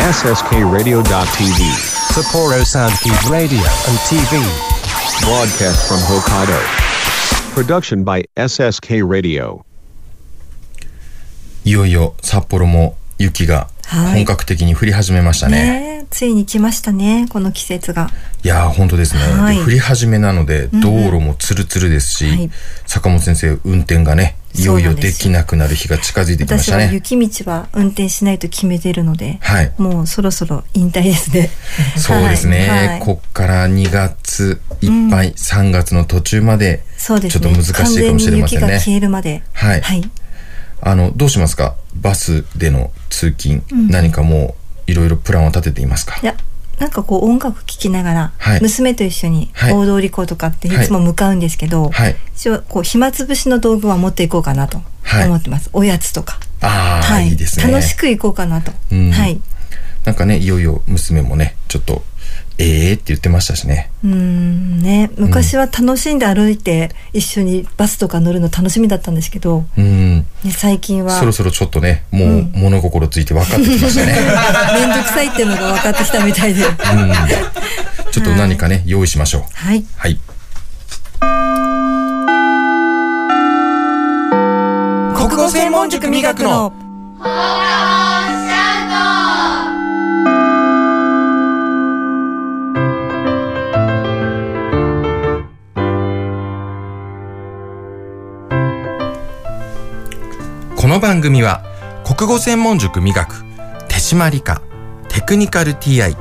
SSKRadio.tv. Sapporo Soundkeep Radio and TV. Broadcast from Hokkaido. Production by SSK Radio. いよいよ札幌も雪がはい 本格的に降り始めましたね。ねえついに来ましたね、この季節が。いやー本当ですね、はいで降り始めなので道路もツルツルですし、はい坂本先生運転がねいよいよできなくなる日が近づいてきまし私はたね。雪道は運転しないと決めてるので、はいもうそろそろ引退ですね。そうですね、はいはいこっから2月いっぱい、3月の途中まで。ちょっと難しいかもしれませんね完全に雪が消えるまで。はいはい。あのどうしますか？バスでの通勤、何かもういろいろプランを立てていますか？いや、なんかこう音楽聴きながら、はい。娘と一緒にはい。大通公とかっていつも向かうんですけど、はい。一応こう暇つぶしの道具は持っていこうかなとはい。思ってます。おやつとか。ああ、はい。いいですね。楽しく行こうかなと。うん。はい。なんかねいよいよ娘もねちょっとええー、って言ってましたしね。うーんね、昔は楽しんで歩いて一緒にバスとか乗るの楽しみだったんですけど、うん。ね、最近はそろそろちょっとねもう物心ついて分かってきましたね、面倒くさいっていうのが分かってきたみたいで。うん、ちょっと何かね用意しましょう。はい。はい。国語専門塾磨くのこの番組は国語専門塾美学手島理科テクニカル TI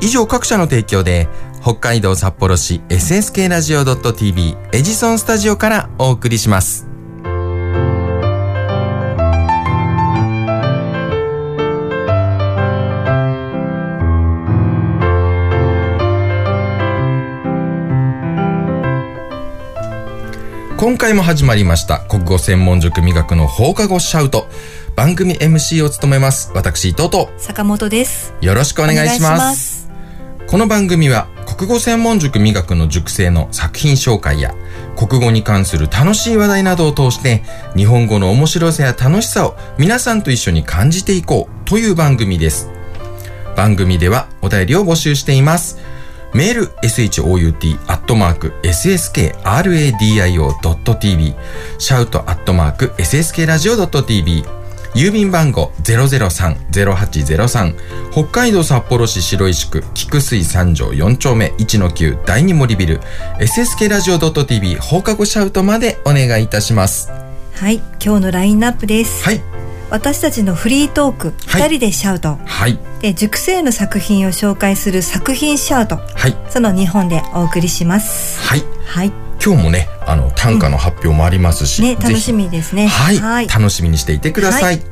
以上各社の提供で北海道札幌市 SSK ラジオ .tv エジソンスタジオからお送りします。今回も始まりました国語専門塾磨くの放課後シャウト番組 MC を務めます私伊藤と坂本です。よろしくお願いしますこの番組は国語専門塾磨くの塾生の作品紹介や国語に関する楽しい話題などを通して日本語の面白さや楽しさを皆さんと一緒に感じていこうという番組です。番組ではお便りを募集しています。メール shout.sskradio.tv シャウト .sskradio.tv 郵便番号003-0803北海道札幌市白石区菊水三条4丁目1-9第2森ビル SSK ラジオ .tv 放課後シャウトまでお願いいたします。はい、今日のラインナップです。はい。私たちのフリートーク、はい二人でシャウト。はい。で、塾生の作品を紹介する作品シャウト。はい。その2本でお送りします。はい。はい。今日もね、あの、短歌の発表もありますし、ね、ぜひ楽しみですね。はい、はい。楽しみにしていてください。国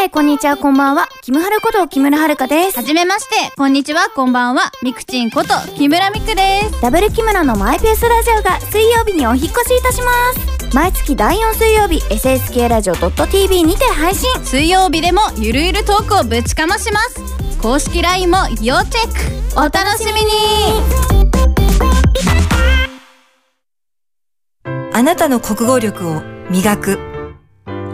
して、こんにちは、こんばんは。キムハルこと木村遥です。はじめまして、こんにちは、こんばんは。ミクチンこと木村ミクです。ダブル木村のマイペースラジオが水曜日にお引越しいたします。毎月第4水曜日、SSK ラジオ .tv にて配信。水曜日でもゆるゆるトークをぶちかまします。公式 LINE も要チェック。お楽しみにあなたの国語力を磨く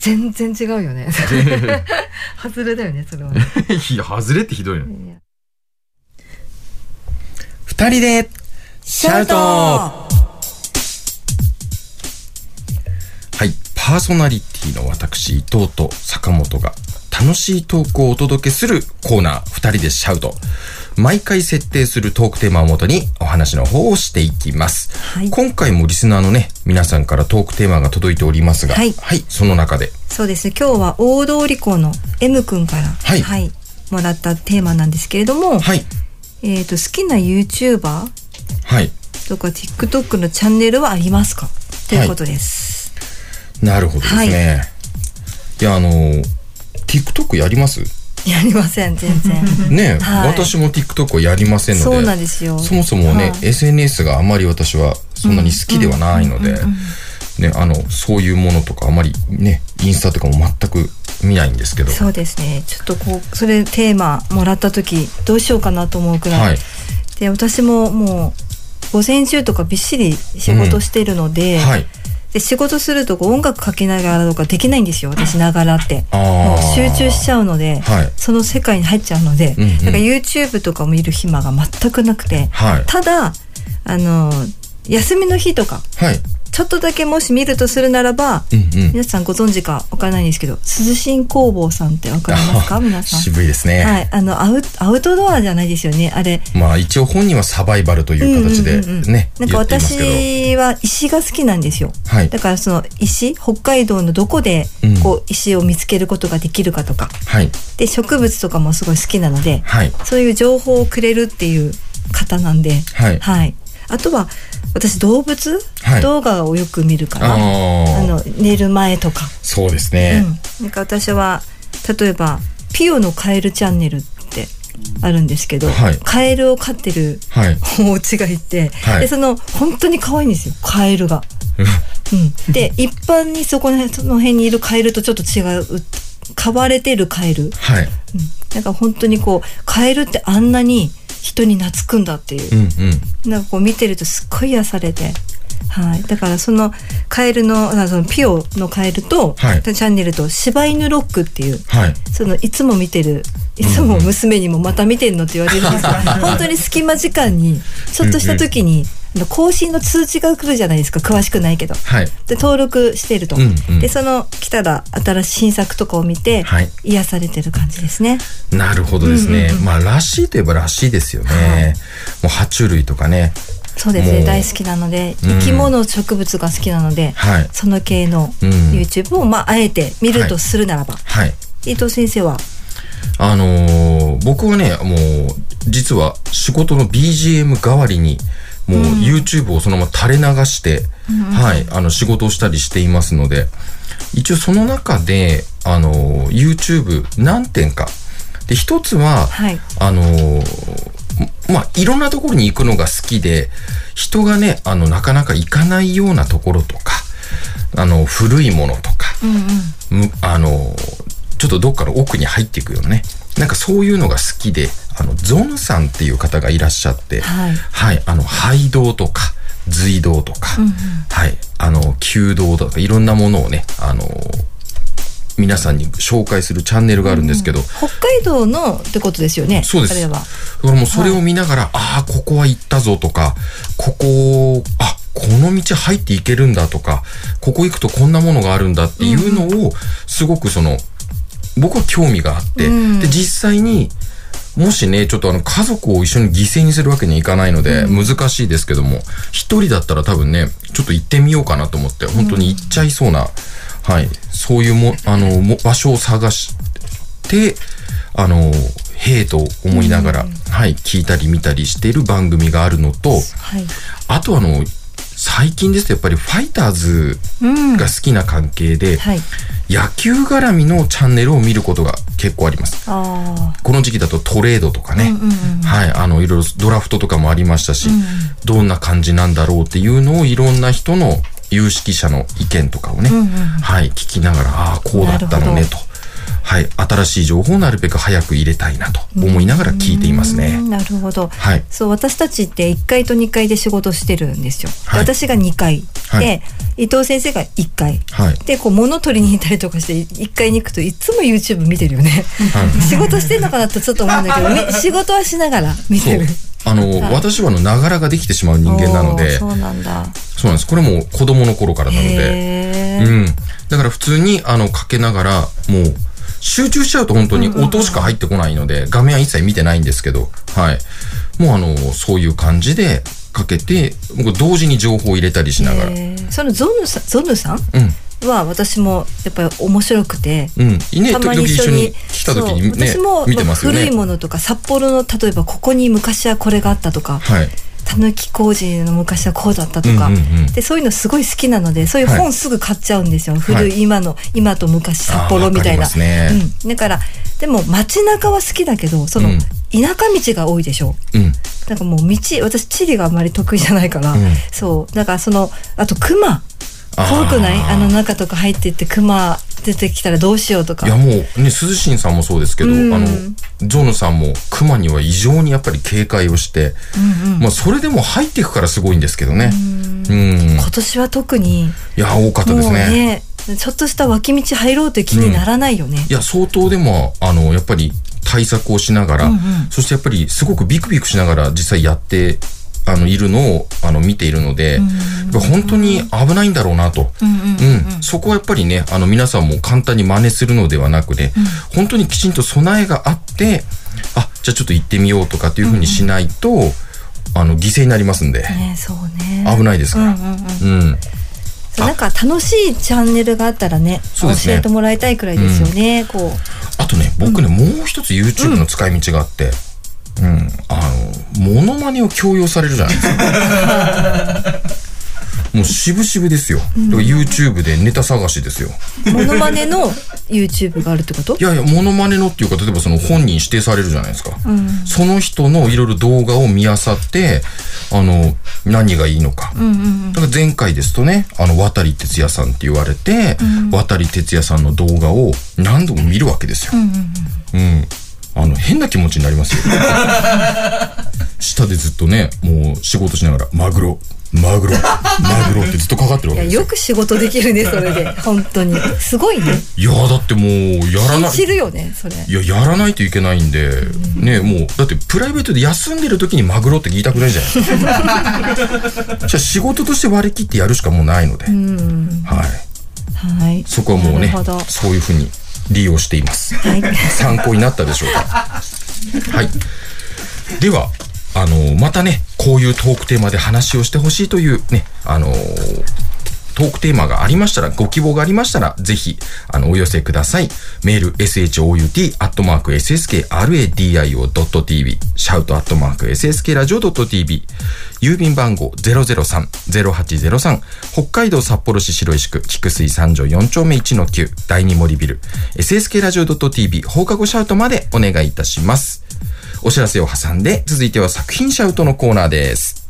全然違うよね。外れだよねそれは、いや、外れってひどいよ。二人で、シャウトはい、パーソナリティの私、伊藤と坂本が楽しいトークをお届けするコーナー、二人でシャウト。毎回設定するトークテーマをもとにお話の方をしていきます。はい。今回もリスナーのね、皆さんからトークテーマが届いておりますが、はい。その中で、そうです。ね今日は大通校の M 君からはい。もらったテーマなんですけれども、はい、えっ、と好きな YouTuber はい、とか TikTok のチャンネルはありますか？ということです、なるほどですね。い、や、あの、TikTok やります？やりません全然 ね、はい私も TikTok をやりませんので。そうなんですよそもそもね、はい SNS があまり私はそんなに好きではないので、ね、あの、そういうものとかあまりね、インスタとかも全く見ないんですけど。そうですねちょっとこうそれテーマもらった時どうしようかなと思うくらい、はい。で私ももう午前中とかびっしり仕事してるので,、はい。で仕事するとこう音楽かけながらとかできないんですよ。私ながらって。もう集中しちゃうので、はい。その世界に入っちゃうので、うんうん。なんか YouTube とかも見る暇が全くなくて、はい。ただあの休みの日とかはい。ちょっとだけもし見るとするならば、うんうん。皆さんご存知かわからないんですけど涼しん工房さんってわかりますか？皆さん渋いですね。はいあのアウアウトドアじゃないですよねあれまあ一応本人はサバイバルという形でうんうんうんうんね、なんか。私は石が好きなんですよ。はいだからその石、北海道のどこでうんこう石を見つけることができるかとか、はい。で植物とかもすごい好きなので、はい。そういう情報をくれるっていう方なんで、はいあとは私動物、はい。動画をよく見るから、あの寝る前とか、そうですね。うん、なんか私は例えばピオのカエルチャンネルってあるんですけど、はい。カエルを飼ってるはい。お家がいて、はい。でその本当に可愛いんですよカエルが。うん、で一般にそこのその辺にいるカエルとちょっと違う飼われてるカエル、うん、はい。なんか本当にこうカエルってあんなに人に懐くんだっていうう、んうん。なんかこう見てるとすっごい癒されて。はい、だからそのカエルのあそのピオのカエルと、はいチャンネルと柴犬ロックっていうはい。そのいつも見てるいつも娘にもまた見てんのって言われるんですけど、本当に隙間時間にちょっとした時に、更新の通知が来るじゃないですか詳しくないけど。はい。で登録してると、うんうんでその来たら新しい新作とかを見て、はい癒されてる感じですね。なるほどですね。まあ、らしいといえばらしいですよね。もう、爬虫類とかね。そうですね大好きなのでうん生き物植物が好きなので、はい。その系のうん YouTube を、まああえて見るとするならば、はい。伊藤先生は？あのー僕はね、もう、実は仕事の BGM 代わりに、もう YouTube をそのまま垂れ流して、はい、あの、仕事をしたりしていますので、一応その中で、あのー YouTube 何点か。で、一つは、はいあのーまあ、いろんなところに行くのが好きで、人がね、あの、なかなか行かないようなところとか、あの、古いものとか、むあの、ちょっとどっかの奥に入っていくよね。なんかそういうのが好きで、あの、ゾンさんっていう方がいらっしゃって、はい。はい、あの、廃道とか、随道とか、はい、あの、弓道とか、いろんなものをね、あの、皆さんに紹介するチャンネルがあるんですけど、北海道のってことですよねそうです。だからもうそれを見ながら、ああ、ここは行ったぞとか、ここ、あ、この道入っていけるんだとか、ここ行くとこんなものがあるんだっていうのを、すごくその、僕は興味があって、うん。で、実際に、もしね、ちょっとあの、家族を一緒に犠牲にするわけにはいかないので、難しいですけども、一人だったら多分ね、ちょっと行ってみようかなと思って、本当に行っちゃいそうな、はい、そういうも、あの、も場所を探して、あの、へえと思いながら、はい、聞いたり見たりしている番組があるのと、はい。あとあの、最近ですとやっぱりファイターズうん。が好きな関係で、はい。野球絡みのチャンネルを見ることが結構あります。あこの時期だとトレードとかあ、ね、うんうんうん。はい、あの、いろいろドラフトとかもありましたし、うん。どんな感じなんだろうっていうのをいろんな人の有識者の意見とかをね、うんうんはい、聞きながら、ああ、こうだったのねと。はい、新しい情報をなるべく早く入れたいなと思いながら聞いていますねう。んなるほど。はい。そう私たちって1階と2階で仕事してるんですよ。ではい私が2階、はいで伊藤先生が1階。はい。でこう物取りに行ったりとかして1階に行くといつも YouTube 見てるよね。はい 仕事してんのかなってちょっと思うんだけどみ 仕事はしながら見てる。。あの、はい私はあの、ながらができてしまう人間なので、そうなんだ。そうなんです。これも子供の頃からなので、うん。だから普通に、あの、かけながら、もう、集中しちゃうと本当に音しか入ってこないので、画面は一切見てないんですけど、はい。もうあの、そういう感じでかけて、僕同時に情報を入れたりしながら。そのゾヌさんゾヌさんうん。は私もやっぱり面白くて。うん。ね、たま時々に一緒に来た時にね私も、見てますよね。古いものとか札幌の例えばここに昔はこれがあったとかはい。たぬき工事の昔はこうだったとか、うんうんうん。でそういうのすごい好きなのでそういうはい。本すぐ買っちゃうんですよ、古はい。い今の今と昔札幌みたいな。ね。うん、だからでも街中は好きだけどその、うん。田舎道が多いでしょ。うん。なんかもう道私地理があんまり得意じゃないから、うん。そう。だからそのあと熊怖くない？あの中とか入ってって熊出てきたらどうしようとか。いやもうね、鈴新さんもそうですけど、うん。あの、ゾヌさんも熊には異常にやっぱり警戒をして、うんうん。まあそれでも入っていくからすごいんですけどね。うん。い今年は特に。や、多かったですね。ねちょっとした脇道入ろうという気にならないよね、いや、相当でも、あの、やっぱり対策をしながら、うんうん。そしてやっぱりすごくビクビクしながら実際やって、あの、いるのを、あの、見ているので、本当に危ないんだろうなと。うんそこはやっぱりね、あの皆さんも簡単に真似するのではなくね、本当にきちんと備えがあって、あ、じゃあちょっと行ってみようとかっていうふうにしないと、あの、犠牲になりますんで、ねそうね。危ないですから。うんうんうんうん。そうなんか楽しいチャンネルがあったらね教えてもらいたいくらいですよね、こう。あとね、僕ね、もう一つ YouTube の使い道があって、うん、あの、モノマネを強要されるじゃないですか。もう渋々ですよ。だから YouTube でネタ探しですよ。モノマネの YouTube があるってこと？いやいや、モノマネのっていうか、例えばその本人指定されるじゃないですか。うんその人のいろいろ動画を見漁って、あの、何がいいのか。うんうんだから前回ですとね、あの、渡哲也さんって言われて、渡哲也さんの動画を何度も見るわけですよ。うん。あの、変な気持ちになりますよ。下でずっとね、もう仕事しながら、マグロ、マグロ、マグロってずっとかかってるわけですよ。よく仕事できるねそれで本当にすごいねいや、だってもう、やらない。知るよねそれいや、やらないといけないんで、ね、もう、だってプライベートで休んでる時にマグロって言いたくないじゃないですか。じゃあ仕事として割り切ってやるしかもうないので、うんはい。はいそこはもうねそういうふうに利用しています。はい参考になったでしょうか？はい。では、あのまたね、こういうトークテーマで話をしてほしいというね、あのトークテーマがありましたら、ご希望がありましたら、ぜひ、あの、お寄せください。メール、shout、アットマーク、sskradio.tv、シャウト、アットマーク、sskradio.tv、郵便番号003-0803、北海道札幌市白石区、菊水三条4丁目1-9、第二森ビル、sskradio.tv、放課後シャウトまでお願いいたします。お知らせを挟んで、続いては作品シャウトのコーナーです。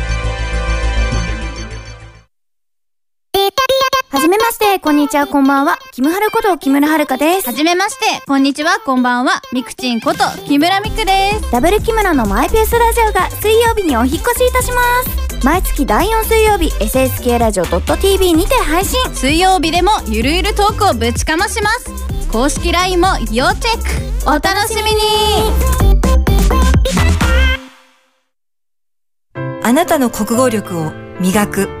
めまして、こんにちは、こんばんは。キムハルこと木村遥です。はじめまして、こんにちは、こんばんは。みくちんこと木村みくです。ダブル木村のマイペースラジオが水曜日にお引っ越しいたします。毎月第4水曜日、SSK ラジオ .tv にて配信。水曜日でもゆるゆるトークをぶちかまします。公式 LINE も要チェックお楽しみにあなたの国語力を磨く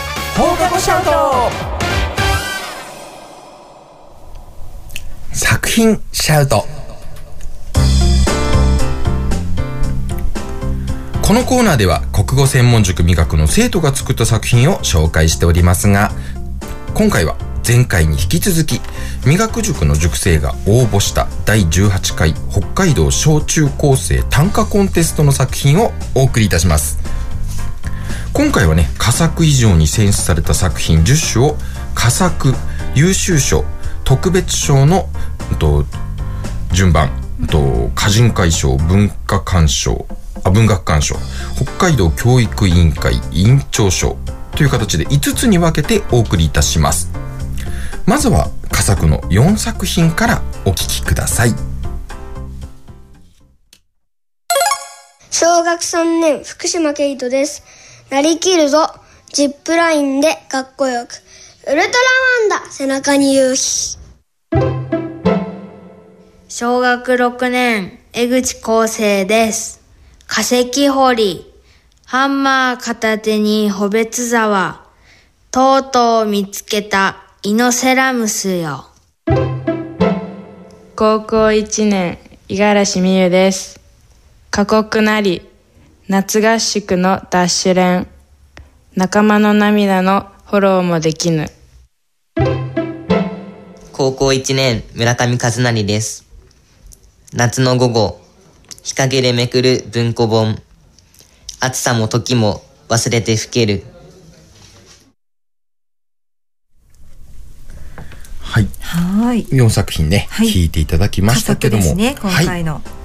放課後シャウト。作品シャウト。このコーナーでは国語専門塾美学の生徒が作った作品を紹介しておりますが今回は前回に引き続き美学塾の塾生が応募した第18回北海道小中高生短歌コンテストの作品をお送りいたします。今回はね佳作以上に選出された作品10種を佳作優秀賞特別賞のと順番と歌人会賞文化鑑賞あ文学鑑賞北海道教育委員会委員長賞という形で5つに分けてお送りいたしますまずは佳作の4作品からお聞きください小学3年、福島ケイトです。なりきるぞ。ジップラインでかっこよく。ウルトラマンだ背中に夕日。小学6年、江口康生です。化石掘り、ハンマー片手にホベツ沢、とうとう見つけたイノセラムスよ。高校1年、五十嵐美優です。過酷なり、夏合宿のダッシュ練、仲間の涙のフォローもできぬ。高校1年、村上和成です。夏の午後、日陰でめくる文庫本。暑さも時も忘れて吹ける。はいはい4作品ね、はい聞いていただきま佳したけどもね今はい回のはい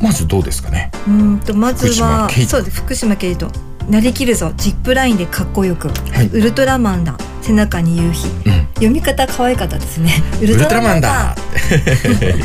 まずどうですかね？うーんとまずはそうです福島ケイト。なりきるぞ。ジップラインでかっこよく、はい。ウルトラマンだ。背中に夕日、うん。読み方可愛かったですね。ウウルトラマンだ。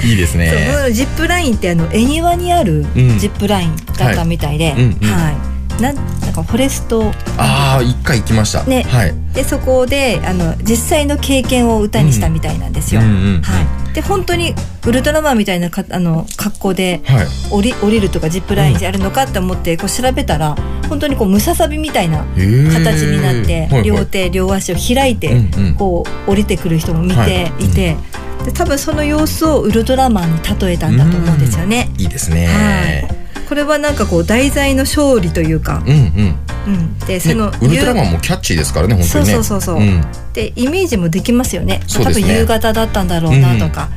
いいですそうねジップラインってあの恵庭にあるうん。ジップラインだったみたいで、はい。うんうん。はい。なんなんかフォレスト。ああ一回行きました。ね。はい。でそこであの実際の経験を歌にしたみたいなんですよ。はい、で本当にウルトラマンみたいなかあの格好ではい。降り降りるとかジップラインであるのかって思ってこう調べたら本当にこうムササビみたいな形になって両手両足を開いてこう降りてくる人も見はい。ていて。で多分その様子をウルトラマンに例えたんだと思うんですよね。いいですね。はい。これはなんかこう題材の勝利というか、うんうんうん、でそねの、ウルトラマンもキャッチーですからね本当にね。そうそうそうそう、ん。でイメージもできますよね。そうですね。多分夕方だったんだろうなとか、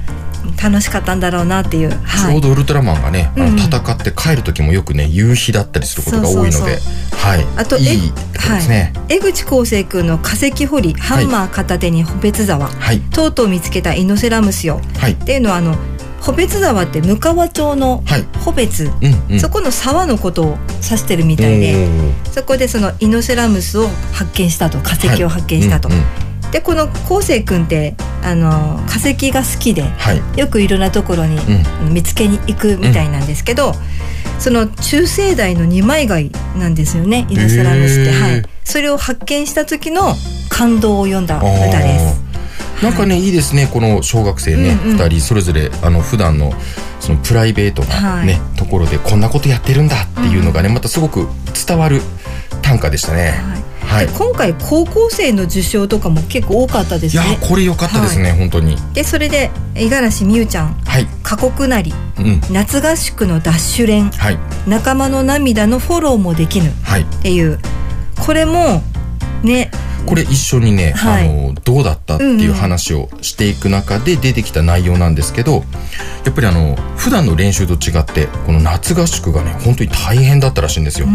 楽しかったんだろうなっていう、ちはい、ょうどウルトラマンがね、あうんうん。の戦って帰る時もよくね夕日だったりすることが多いので。はい。あといいですね、江口康生君の化石掘りハンマー片手に補別沢、はい。とうとう見つけたイノセラムスよはい。っていうのはあの補別沢って向川町のはい。補別、うんうん。そこの沢のことを指してるみたいでそこでそのイノセラムスを発見したと化石を発見したと、はいうんうん。でこの康生君ってあの化石が好きではい。よくいろんなところに、見つけに行くみたいなんですけど、その中生代の二枚貝なんですよねイノセラムスって、はい、それを発見した時の感動を読んだ歌です。なんかね、いいですねこの小学生ね、うんうん二人それぞれあの普段のそのプライベートなね、ところでこんなことやってるんだっていうのがね、またすごく伝わる短歌でしたね。はい。で今回高校生の受賞とかも結構多かったでいやすね。これ良かったですね、本当に。でそれで五十嵐美優ちゃんはい。「過酷なり」うん。夏合宿のダッシュ練」はい。仲間の涙のフォローもできぬ」はい。っていうこれもねこれ一緒にね、はい。あのどうだったっていう話をしていく中で出てきた内容なんですけど、やっぱりあの普段の練習と違ってこの夏合宿がね本当に大変だったらしいんですよ。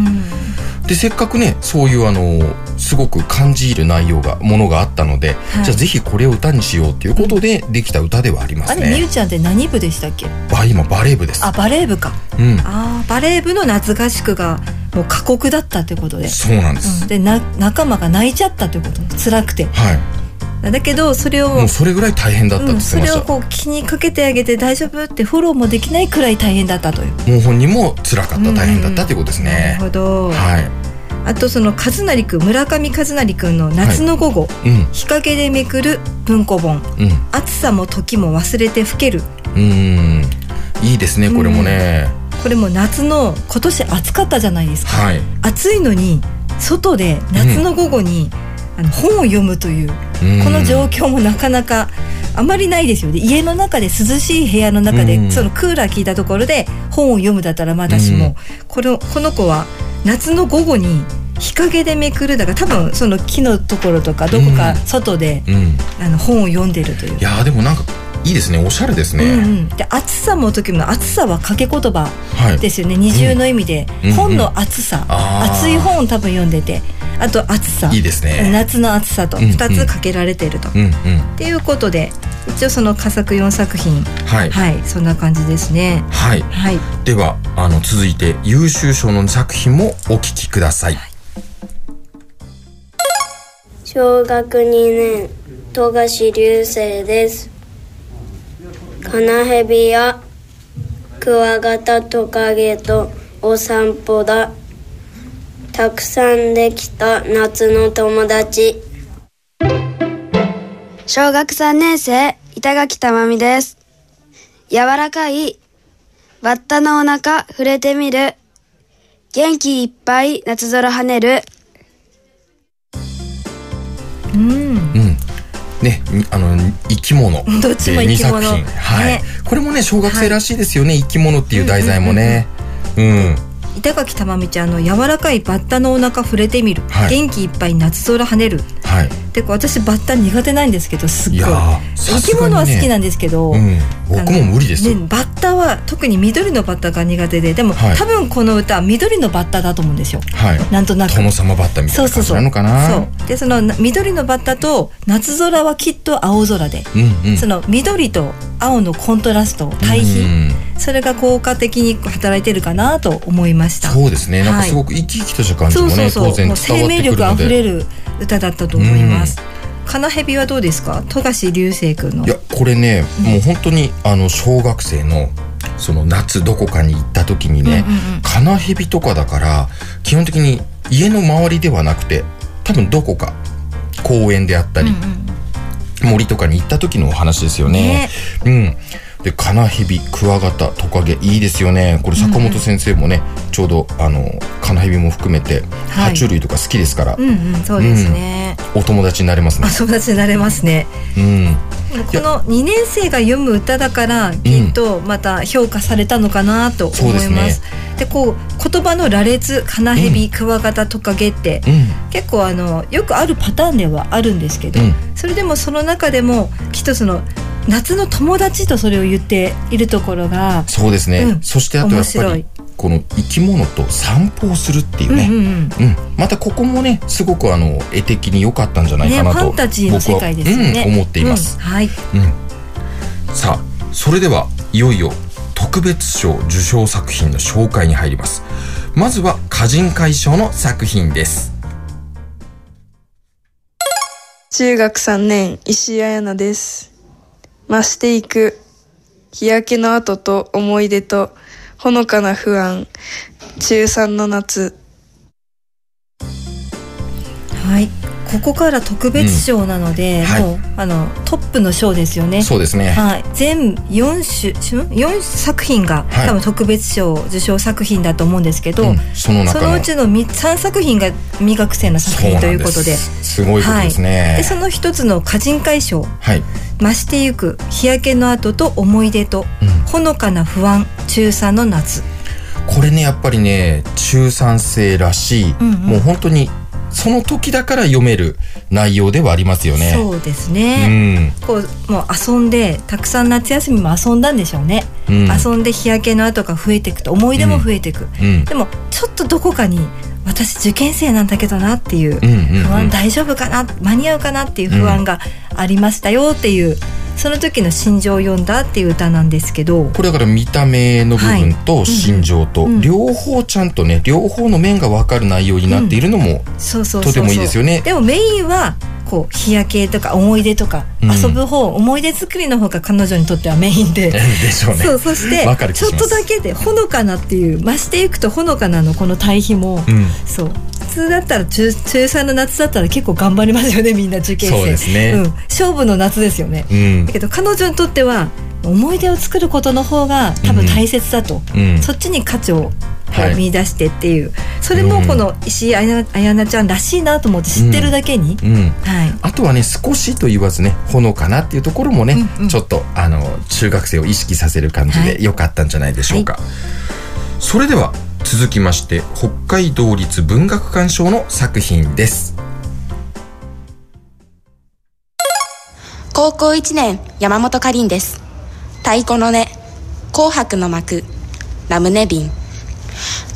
でせっかくねそういうあのすごく感じ入る内容がものがあったので、はい。じゃあぜひこれを歌にしようということでできた歌ではありますあれみゆね。ちゃんって何部でしたっけ？バ今バレー部です。あバレー部か。うん、あーバレー部の夏合宿がもう過酷だったってことで。そうなんです。うん。でな仲間が泣いちゃったってこと。辛くて。はい。だけどそれをもうそれぐらい大変だったってうん、そ。れをこう気にかけてあげて大丈夫ってフォローもできないくらい大変だったという。もう本人も辛かった大変だったということですなねる。ほど、はい。あとその和成くん村上和成くんの夏の午後、うん。日陰でめくる文庫本。うん。暑さも時も忘れて老ける。うーん。いいですねこれもね、これも夏の今年暑かったじゃないですか。はい。暑いのに外で夏の午後に、あの本を読むといううん。この状況もなかなかあまりないですよね。家の中で涼しい部屋の中で、うん。そのクーラー効いたところで本を読むだったらまだしも、うん。このこの子は夏の午後に日陰でめくるだから多分その木のところとかどこか外で、うん。あの本を読んでるという。い。やーでもなんかいいですね。おしゃれですね、うんうん、で暑さも時も暑さは掛け言葉はい。ですよね、二重の意味で、うん。本の暑さ、あー。暑い本を多分読んでて。あと暑さ。いいですね。夏の暑さとうんうん。2つ掛けられていると、うんうん。っていうことで一応その佳作4作品。はい。はい。そんな感じですね。はい、はい。ではあの続いて優秀賞の作品もお聞きください、小学2年富樫流星ですカナヘビやクワガタトカゲとお散歩だたくさんできた夏の友達小学3年生、板垣た美です。柔らかい、バッタのお腹触れてみる。元気いっぱい夏空跳ねる。うんうんねにあの生き物。どっちも生き物。で二作品。はい、ね。これもね小学生らしいですよね、生き物っていう題材もね。うん板垣たまみちゃんの柔らかいバッタのお腹触れてみる、はい。元気いっぱい夏空跳ねる。はい。で私バッタ苦手なんですけどすっごい。生き物は好きなんですけど、うん。僕も無理ですよ、ね、バッタは特に緑のバッタが苦手ででも、はい。多分この歌は緑のバッタだと思うんですよ。はい。なんとなく。殿様バッタみたいな感じなのかな？そう。でそのな緑のバッタと夏空はきっと青空で、うんうん。その緑と青のコントラスト対比、うんそれが効果的に働いてるかなと思いました。そうですね。なんかはい。すごく生き生きとした感じもね、そうそうそう。もう生命力あふれる歌だったと思います、カナヘビはどうですか？富樫流星君の。いやこれね、もう本当にあの小学生のその夏どこかに行った時にね、うんうんうん。カナヘビとかだから基本的に家の周りではなくて多分どこか公園であったり、森とかに行った時のお話ですよね。うんでカナヘビクワガタトカゲいいですよね。これ坂本先生もね、ちょうどあのカナヘビも含めてはい。爬虫類とか好きですから、うんうんそうですね、お友達になれますね。あ。友達になれますね。うん。この2年生が読む歌だからきっとまた評価されたのかなと思います。そうですでこう言葉の羅列カナヘビ、クワガタトカゲって、うん。結構あのよくあるパターンではあるんですけど、うん。それでもその中でもきっとその夏の友達とそれを言っているところがそうですね、うん。そしてあとやっぱりこの生き物と散歩をするっていうね、うんうんうん。うん。またここもねすごくあの絵的に良かったんじゃないね、かなと、ファンタジーの世界ですよね、僕は、うん、思っています、うん。はい。うん。さあそれではいよいよ特別賞受賞作品の紹介に入ります。まずは歌人会賞の作品です。中学3年石井彩奈です。増していく。日焼けの後と思い出とほのかな不安。中3の夏。はい。ここから特別賞なので、うん。はい。もうあのトップの賞ですよね。そうですね。はい、全4種4作品が、はい。多分特別賞受賞作品だと思うんですけど、うん。そのそのうちの3作品が未学生の作品ということで。すごいことですね、はい、でその一つの歌人会賞。はい。増してゆく日焼けの後と思い出と、ほのかな不安中3の夏。これねやっぱりね中3生らしい、うんうん。もう本当にその時だから読める内容ではありますよね。そうですうね、ん。こうもう遊んでたくさん夏休みも遊んだんでしょうね、うん。遊んで日焼けの跡が増えていくと思い出も増えていく、うん。でもちょっとどこかに私受験生なんだけどなっていう不安大丈夫かな？間に合うかなっていう不安がありましたよっていうその時の心情を読んだっていう歌なんですけど。これだから見た目の部分と心情と両方ちゃんとね両方の面が分かる内容になっているのもとてもいいですよね。でもメインはこう日焼けとか思い出とか、うん。遊ぶ方思い出作りの方が彼女にとってはメインで。でしょうね。そうそしてちょっとだけでほのかなっていう増していくとほのかなのこの対比も、うん。そう。普通だったら中中3の夏だったら結構頑張りますよねみんな受験生。そうですね。ん、勝負の夏ですよね、うん。だけど彼女にとっては思い出を作ることの方が多分大切だと、うん。そっちに価値を見出してっていう、それもこの石井あやあやなちゃんらしいなと思って知ってるだけに、うん。はい。あとはね少しと言わずねほのかなっていうところもね、ちょっとあの中学生を意識させる感じで良かったんじゃないでしょうか、それでは続きまして北海道立文学館賞の作品です。高校1年山本かりんです。太鼓の音紅白の幕ラムネ瓶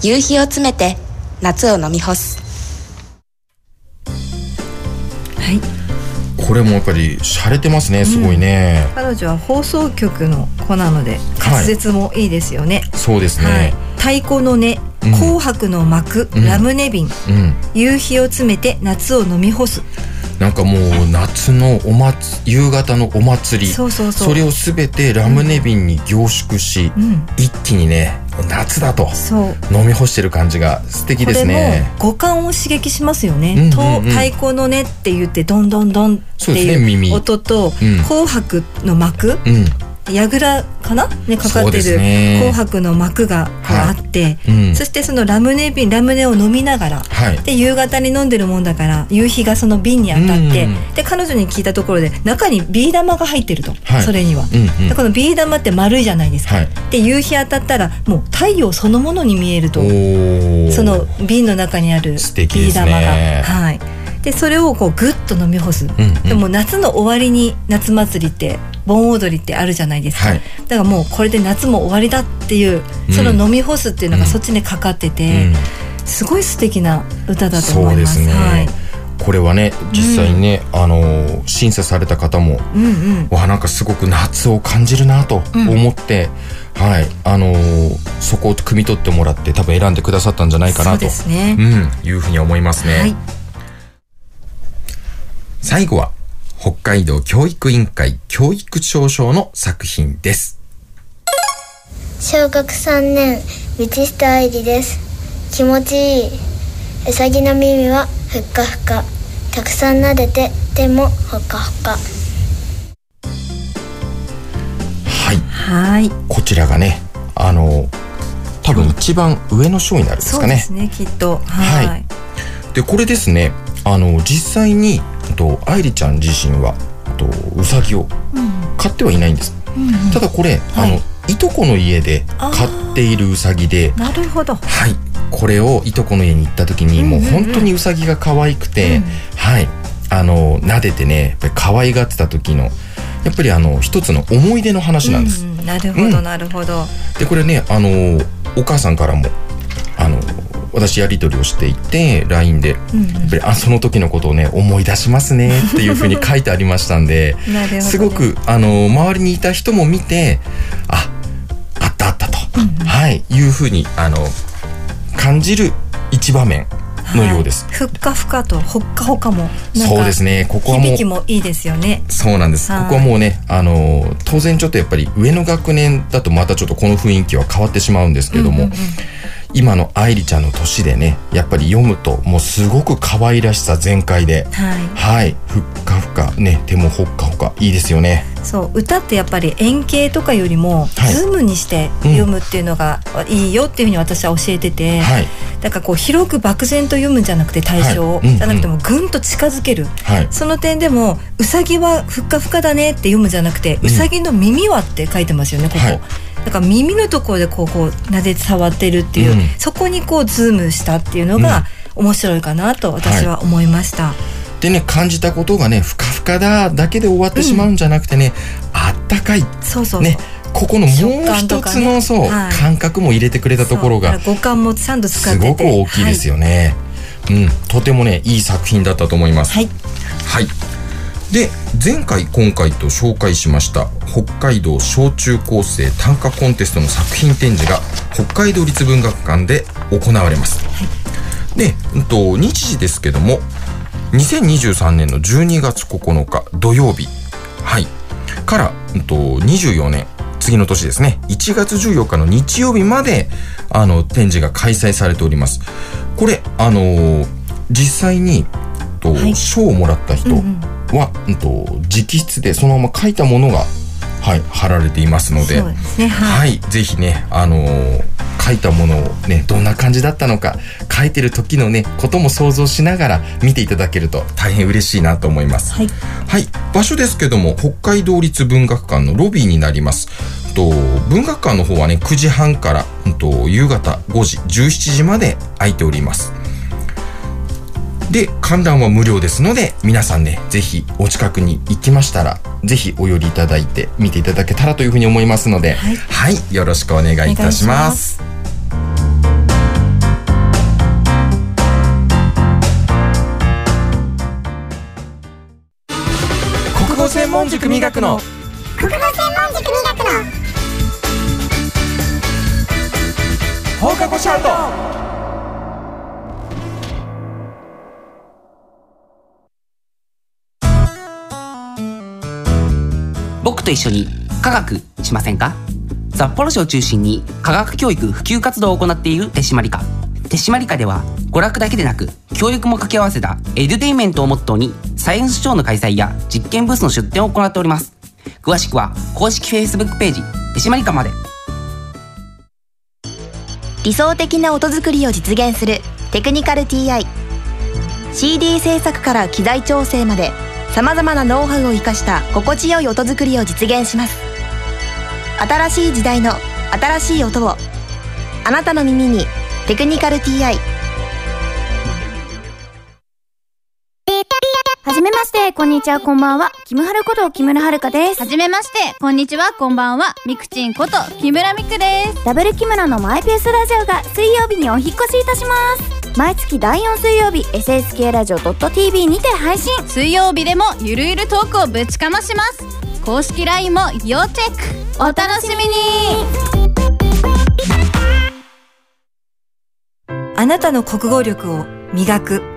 夕日を詰めて夏を飲み干す。はい。これもやっぱり洒落てますねすごいね、彼女は放送局の子なので滑舌もいいですよね、そうですはい。ね、太鼓の音、うん。紅白の幕、うん。ラムネ瓶。うん。夕日を詰めて夏を飲み干す。なんかもう夏のお祭夕方のお祭り。そうそうそう。れをすべてラムネ瓶に凝縮し、うん。一気にね夏だと飲み干してる感じが素敵ですこれねも五感を刺激しますよね。うんうんうん。と太鼓の音って言ってどんどんどんってい耳う音と、うん。紅白の幕、うん櫓かな？ねかかってる紅白の幕がこうはいあって、うん。そしてそのラムネ瓶ラムネを飲みながら、はい。で夕方に飲んでるもんだから夕日がその瓶に当たって、うんで彼女に聞いたところで中にビー玉が入ってると、はい。それには。うんうん。でこのビー玉って丸いじゃないですか。はい。で夕日当たったらもう太陽そのものに見えると。その瓶の中にあるビー玉が、ねはい。でそれをこうグッと飲み干す、んうん。でも夏の終わりに夏祭りって盆踊りってあるじゃないですか、はい。だからもうこれで夏も終わりだっていううん。その飲み干すっていうのがそっちにかかってて、うん。すごい素敵な歌だとそ思いま。うですすね、はい。これはね実際にね、あのー審査された方もうんうん。わなんかすごく夏を感じるなと思って、はい。あのーそこを汲み取ってもらって多分選んでくださったんじゃないかなと。そうですね。うん、いうふうに思いますね、はい。最後は北海道教育委員会教育長賞の作品です。小学3年道下愛理です。気持ちいい。ウサギの耳はふっかふか。たくさん撫でて手もほかほか。はい。はい。こちらがねあのー多分一番上の賞になるんですかね。そうですねきっと。はい。はい。でこれですねあの実際にと愛梨ちゃん自身はとうさぎを飼ってはいないんです、うんただこれ、はい。あのいとこの家で飼っているうさぎでなるほど。はい。これをいとこの家に行った時に、もう本当にうさぎが可愛くて、はい。あの撫でてねやっぱり可愛がってた時のやっぱりあの一つの思い出の話なんです、うんなるほどなるほど。でこれねあのお母さんからもあの私やり取りをしていて LINE で、うんうん。やっぱりあその時のことをね思い出しますね っていうふうに書いてありましたんでね。すごくあの周りにいた人も見てああったあったと、はいいうふうにあの感じる一場面のようです。はい。ふっかふかとほっかほかもそうですね。ここはもう響きもいいですよね。そうなんです。はい。ここはもうね、あのー当然ちょっとやっぱり上の学年だとまたちょっとこの雰囲気は変わってしまうんですけども、うんうんうん今の愛梨ちゃんの年でね、やっぱり読むともうすごく可愛らしさ全開で、はい。はい、ふっかふか、ね、手もほっかほか、いいですよね。そう歌ってやっぱり円形とかよりもはい。ズームにして読むっていうのがいいよっていうふうに私は教えてて、はい、だからこう広く漠然と読むんじゃなくて対象を、はい。うんうん。じゃなくてもぐんと近づける、はい、その点でも「うさぎはふっかふかだね」って読むんじゃなくて「うさぎの耳は」って書いてますよねここ。はい。だから耳のところでこうこう撫でて触ってるっていう、うん。そこにこうズームしたっていうのが面白いかなと私は思いました。でね感じたことがねふかふかだだけで終わってしまうんじゃなくてね、あったかい。そうそうねここのもう一つの、そう、はい。感覚も入れてくれたところが五感もちゃんとすごく大きいですよね、うんとてもねいい作品だったと思います。はい、はい。で前回今回と紹介しました北海道小中高生短歌コンテストの作品展示が北海道立文学館で行われます、で、うんと、日時ですけども2023年の12月9日土曜日。はい。から、うんと、24年次の年ですね。1月14日の日曜日まであの展示が開催されております。これあのー実際にと賞、をもらった人は、うんと直筆でそのまま書いたものが、はい、貼られていますので。ね。は、はい。ぜひね、あのー書いたものをね、どんな感じだったのか、書いてる時のね、ことも想像しながら見ていただけると大変嬉しいなと思います。はい。はい。場所ですけども、北海道立文学館のロビーになります。と文学館の方はね、9時半から、うんと夕方5時、17時まで空いております。で、観覧は無料ですので、皆さんね、ぜひお近くに行きましたら、ぜひお寄りいただいて見ていただけたらというふうに思いますので、はい、よろしくお願いいたします。専門塾磨くの。国語専門塾磨くの。放課後シャウト。僕と一緒に科学しませんか？札幌市を中心に科学教育普及活動を行っている手締まり課。手締まり課では娯楽だけでなく教育も掛け合わせたエデュテインメントをモットーにサイエンスショーの開催や実験ブースの出展を行っております。詳しくは公式 Facebook ページ手締まり課まで。理想的な音作りを実現するテクニカル TI CD 制作から機材調整までさまざまなノウハウを生かした心地よい音作りを実現します。新しい時代の新しい音をあなたの耳に「テクニカル TI」じめまして、こんにちは、こんばんは。キムハルこと木村遥です。はじめまして、こんにちは、こんばんは。みくちんこと木村みくです。ダブル木村のマイペースラジオが水曜日にお引っ越しいたします。毎月第4水曜日、SSK ラジオ .tv にて配信。水曜日でもゆるゆるトークをぶちかまします。公式 LINE も要チェック。お楽しみにあなたの国語力を磨く。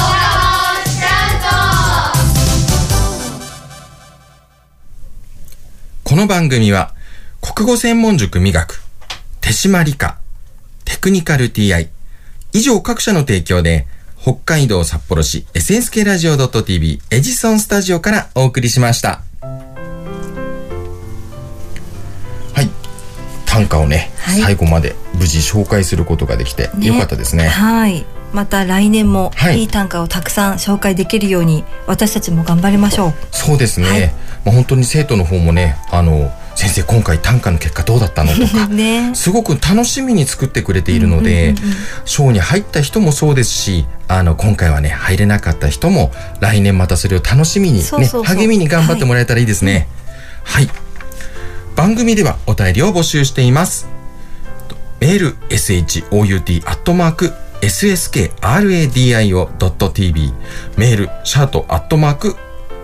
この番組は国語専門塾磨く手締まり課テクニカル TI 以上各社の提供で北海道札幌市 SSK ラジオ .tv エジソンスタジオからお送りしました。はい。短歌をね、はい。最後まで無事紹介することができてね。よかったですね。はい。また来年もはい。いい短歌をたくさん紹介できるように私たちも頑張りましょう。そうですね、まあ、本当に生徒の方もねあの先生今回短歌の結果どうだったのとか ね。すごく楽しみに作ってくれているので賞、に入った人もそうですしあの今回はね入れなかった人も来年またそれを楽しみにねそうそうそう。励みに頑張ってもらえたらいいですね。はい、番組ではお便りを募集しています。メール shout アットマーク sskradio.tv メールシャートアットマーク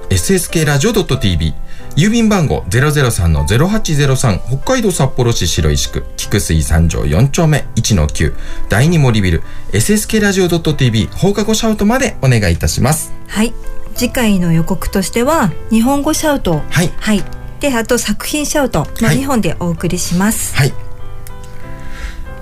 sskradio.tv 郵便番号003-0803北海道札幌市白石区菊水三条4丁目1-9第二森ビル SSK ラジオ .tv 放課後シャウトまでお願いいたしますはい。次回の予告としては日本語シャウト。はい。はい。で、あと作品シャウトのはい2本でお送りします。はい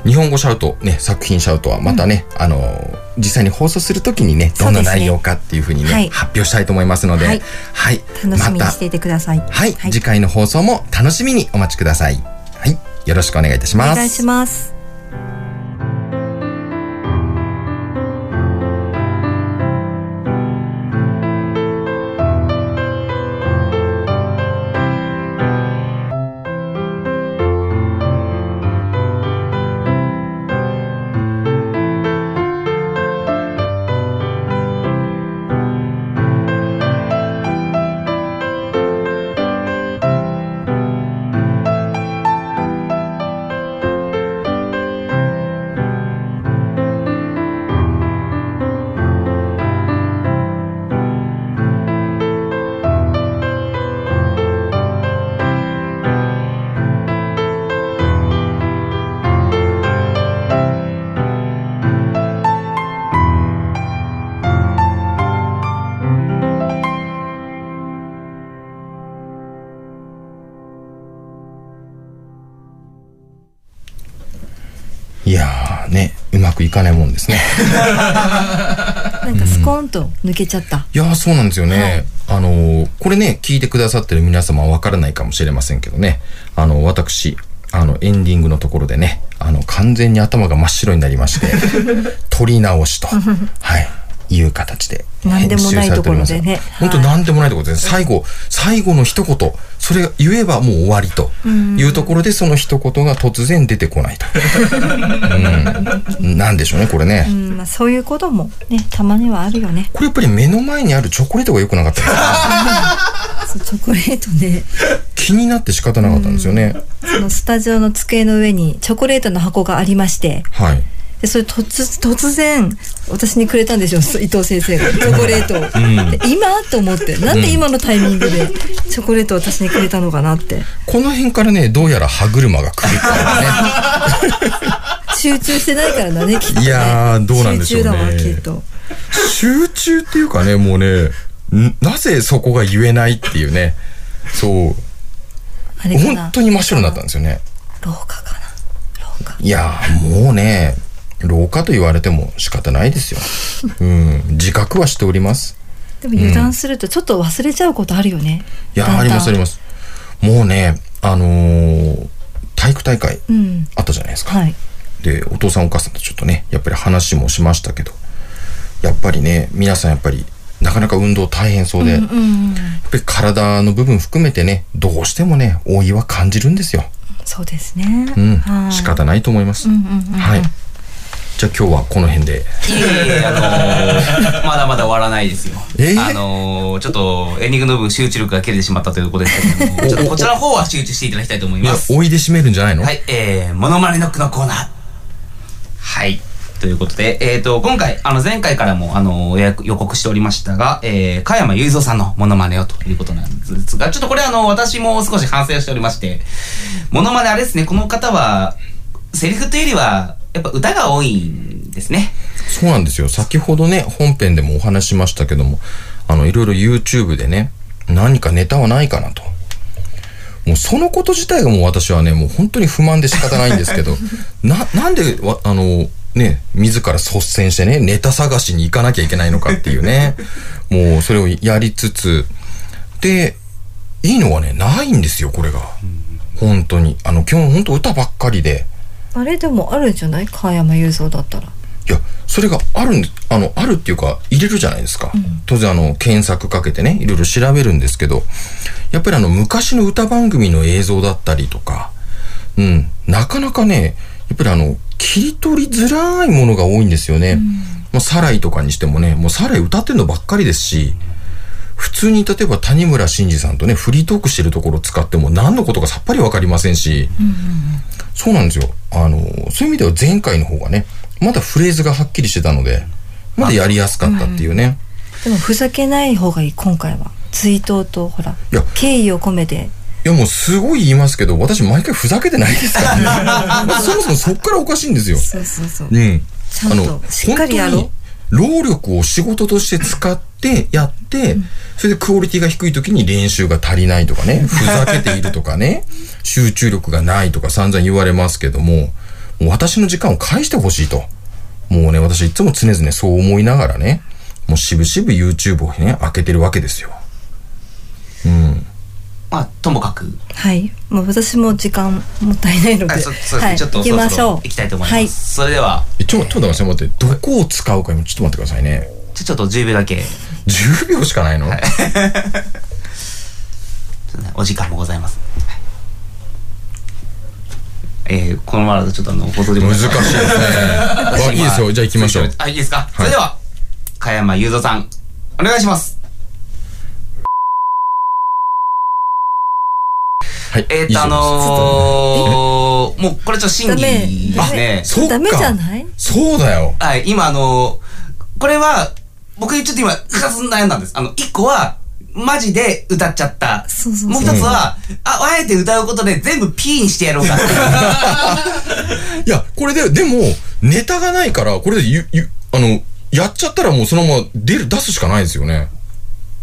日本語シャウト、ね、作品シャウトはまたね、あのー実際に放送するときにね、どんな内容かっていうふうにね、はい発表したいと思いますので、ははいい。楽しみにまたしていてください。はい、次回の放送も楽しみにお待ちください。はい、よろしくお願いいたします。お願いします。くいかないもんですね。なんかスコーンと抜けちゃった。いやーそうなんですよね。あのーこれね、聞いてくださってる皆様はわからないかもしれませんけどね。あの、私、あの、エンディングのところでね、あの、完全に頭が真っ白になりまして、撮り直しと、はい、いう形で。なんでもないところでね。本当なんでもないところで、最後、最後の一言、それが言えばもう終わりというところで、その一言が突然出てこないと。うん、なんでしょうね、これね。うん、まあそういうこともね、たまにはあるよね。これやっぱり目の前にあるチョコレートが良くなかったで チョコレートね。気になって仕方なかったんですよね。そのスタジオの机の上にチョコレートの箱がありまして、はい。でそれ突突然私にくれたんですよ伊藤先生が。チョコレートを、今と思ってなんで今のタイミングでチョコレートを私にくれたのかなって。この辺からね、どうやら歯車が狂った 集中してないからだねきっとね。いやーどうなんでしょうね。集中だわきっと。集中っていうかね、もうね、んなぜそこが言えないっていうね、そう。本当に真っ白になったんですよね。廊下かいやーもうね、老化と言われても仕方ないですよ。うん、自覚はしております。でも油断するとちょっと忘れちゃうことあるよね、いやーだんだんありますあります。もうね、あのー体育大会うんあったじゃないですか。はいで、お父さんお母さんとちょっとね、やっぱり話もしましたけど、やっぱりね、皆さんやっぱり、なかなか運動大変そうで、うんうんやっぱり体の部分含めてね、どうしてもね、老いは感じるんですよ。そうですねうんは。い仕方ないと思います。うんうんうんはい。じゃあ今日はこの辺で。いえいえ、あのーまだまだ終わらないですよ。えー？あのーちょっとエンディングの部分集中力が切れてしまったということですけれども、ちょっとこちらの方は集中していただきたいと思います。、老いで締めるんじゃないの？はい、えー、モノマネノックのコーナー。はい。ということで、えっ、と、今回、あの、前回からも、あの、予約予告しておりましたが、えー、加山雄三さんのモノマネをということなんですが、ちょっとこれあの、私も少し反省をしておりまして、モノマネあれですね、この方は、セリフというよりは、やっぱ歌が多いんですね。そうなんですよ。先ほどね、本編でもお話ししましたけども、あの、いろいろ YouTube でね、何かネタはないかなと。もうそのこと自体がもう私はね、もう本当に不満で仕方ないんですけど、な、なんでわ、あの、ね、自ら率先してね、ネタ探しに行かなきゃいけないのかっていうね、もうそれをやりつつ、で、いいのがね、ないんですよ、これが。本当に。あの、基本本当歌ばっかりで、あれでもあるんじゃない？加山雄三だったら。いや、それがあるあの、あるっていうか、入れるじゃないですか。当然、あの、検索かけてね、いろいろ調べるんですけど、やっぱりあの、昔の歌番組の映像だったりとか、うん、なかなかね、やっぱりあの、切り取りづらいものが多いんですよね。もう、サライとかにしてもね、もうサライ歌ってんのばっかりですし、普通に例えば谷村新司さんとね、フリートークしてるところを使っても何のことかさっぱりわかりませんし、そうなんですよ。あの、そういう意味では前回の方がね、まだフレーズがはっきりしてたので、まだやりやすかったっていうね。でもふざけない方がいい今回は追悼とほらいや敬意を込めていやもうすごい言いますけど、私毎回ふざけてないですからね。ま あそもそもそっからおかしいんですよ。そうそうそううん。ちゃんとしっかりやろう労力を仕事として使ってやって、それでクオリティが低い時に練習が足りないとかね、ふざけているとかね、集中力がないとか散々言われますけども、もう私の時間を返してほしいと。もうね、私いつも常々そう思いながらね、もうしぶしぶ YouTube をね、開けてるわけですよ。うん。まあ、ともかく。はい。もう私も時間もったいないので。はい、ちょっと行きましょう。行きたいと思います。はいそれでは、え、ちょ、ちょっと待って。どこを使うか今ちょっと待ってくださいね。ちょちょっと10秒だけ。10秒しかないの、お時間もございます。えー、このままだとちょっとあの、放送で難しいですね。あいいですよ。じゃあ行きましょう。あ、いいですか、それでは、加山雄三さん、お願いします。はい。えーっと、あのー、もうこれちょっと審議ですね。そっか。ダメじゃない？そうだよ。はい、今あのー、これは、僕ちょっと今、二つ悩んだんです。あの、一個は、マジで歌っちゃった。もう一つは、あ、あえて歌うことで全部 P にしてやろうか。いや、これで、でも、ネタがないから、これでゆ、ゆ、あの、やっちゃったらもうそのまま出る、出すしかないですよね。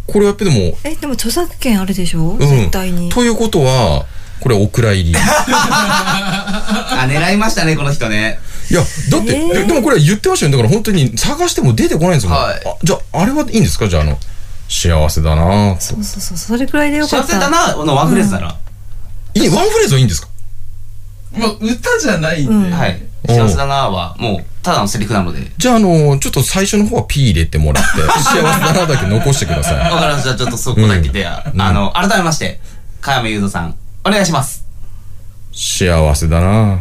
これやっぱでも、え、でも著作権あるでしょ？うん。絶対に。ということは、これお蔵入り。い あ、狙いましたね、この人ね。や、だって、えでもこれ言ってましたよね。だから本当に探しても出てこないんですもん。あじゃあ、あれはいいんですか？じゃあ、あの、幸せだなぁとそうそうそう、それくらいでよかった。幸せだなのワンフレーズなら。いい、ワンフレーズはいいんですか？まあ、歌じゃないんで。はい。幸せだなは、もう、ただのセリフなので。じゃあ、あの、ちょっと最初の方は P 入れてもらって、幸せだなだけ残してください。わかりました。じゃあちょっとそこだけで、あの、改めまして、加山雄三さん、お願いします。幸せだな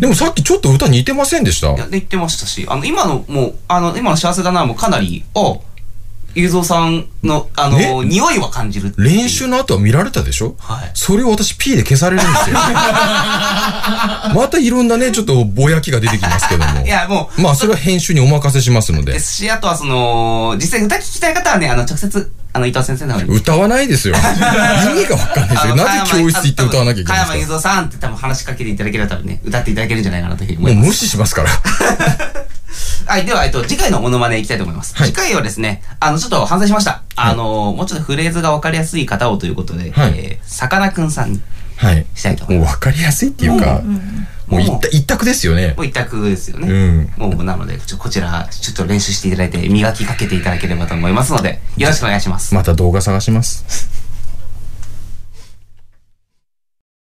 でもさっきちょっと歌似てませんでした？いや、で言ってましたし、あの、今の、もう、あの、今の幸せだなもかなり、お雄三さんの、あの、匂いは感じる。練習の後は見られたでしょ？はい。それを私 P で消されるんですよ。またいろんなね、ちょっとぼやきが出てきますけどもい。や、もまあ、それは編集にお任せしますのう、でで。すし、あとはその、実際歌聞きたい方はね、あの、直接、あの、伊藤先生の方に。歌わないですよ。意味がわかんないですよ。なぜ教室行って歌わなきゃいけ加ないんです山雄三さんって多分話しかけていただければ多分ね、歌っていただけるんじゃないかなというふうに思かもう無います。視しますから。はい、では、えっと、次回のモノマネいきたいと思います。次回はですね、あの、ちょっと反省しました。あの、もうちょっとフレーズがわかりやすい方をということで、はいえー、さかなクンさんにはい。したいと思いもう分かりやすいっていうか、もう一択一択ですよね。もう一択ですよね。うん。もうなので、ちょこちら、ちょっと練習していただいて、磨きかけていただければと思いますので、よろしくお願いします。また動画探します。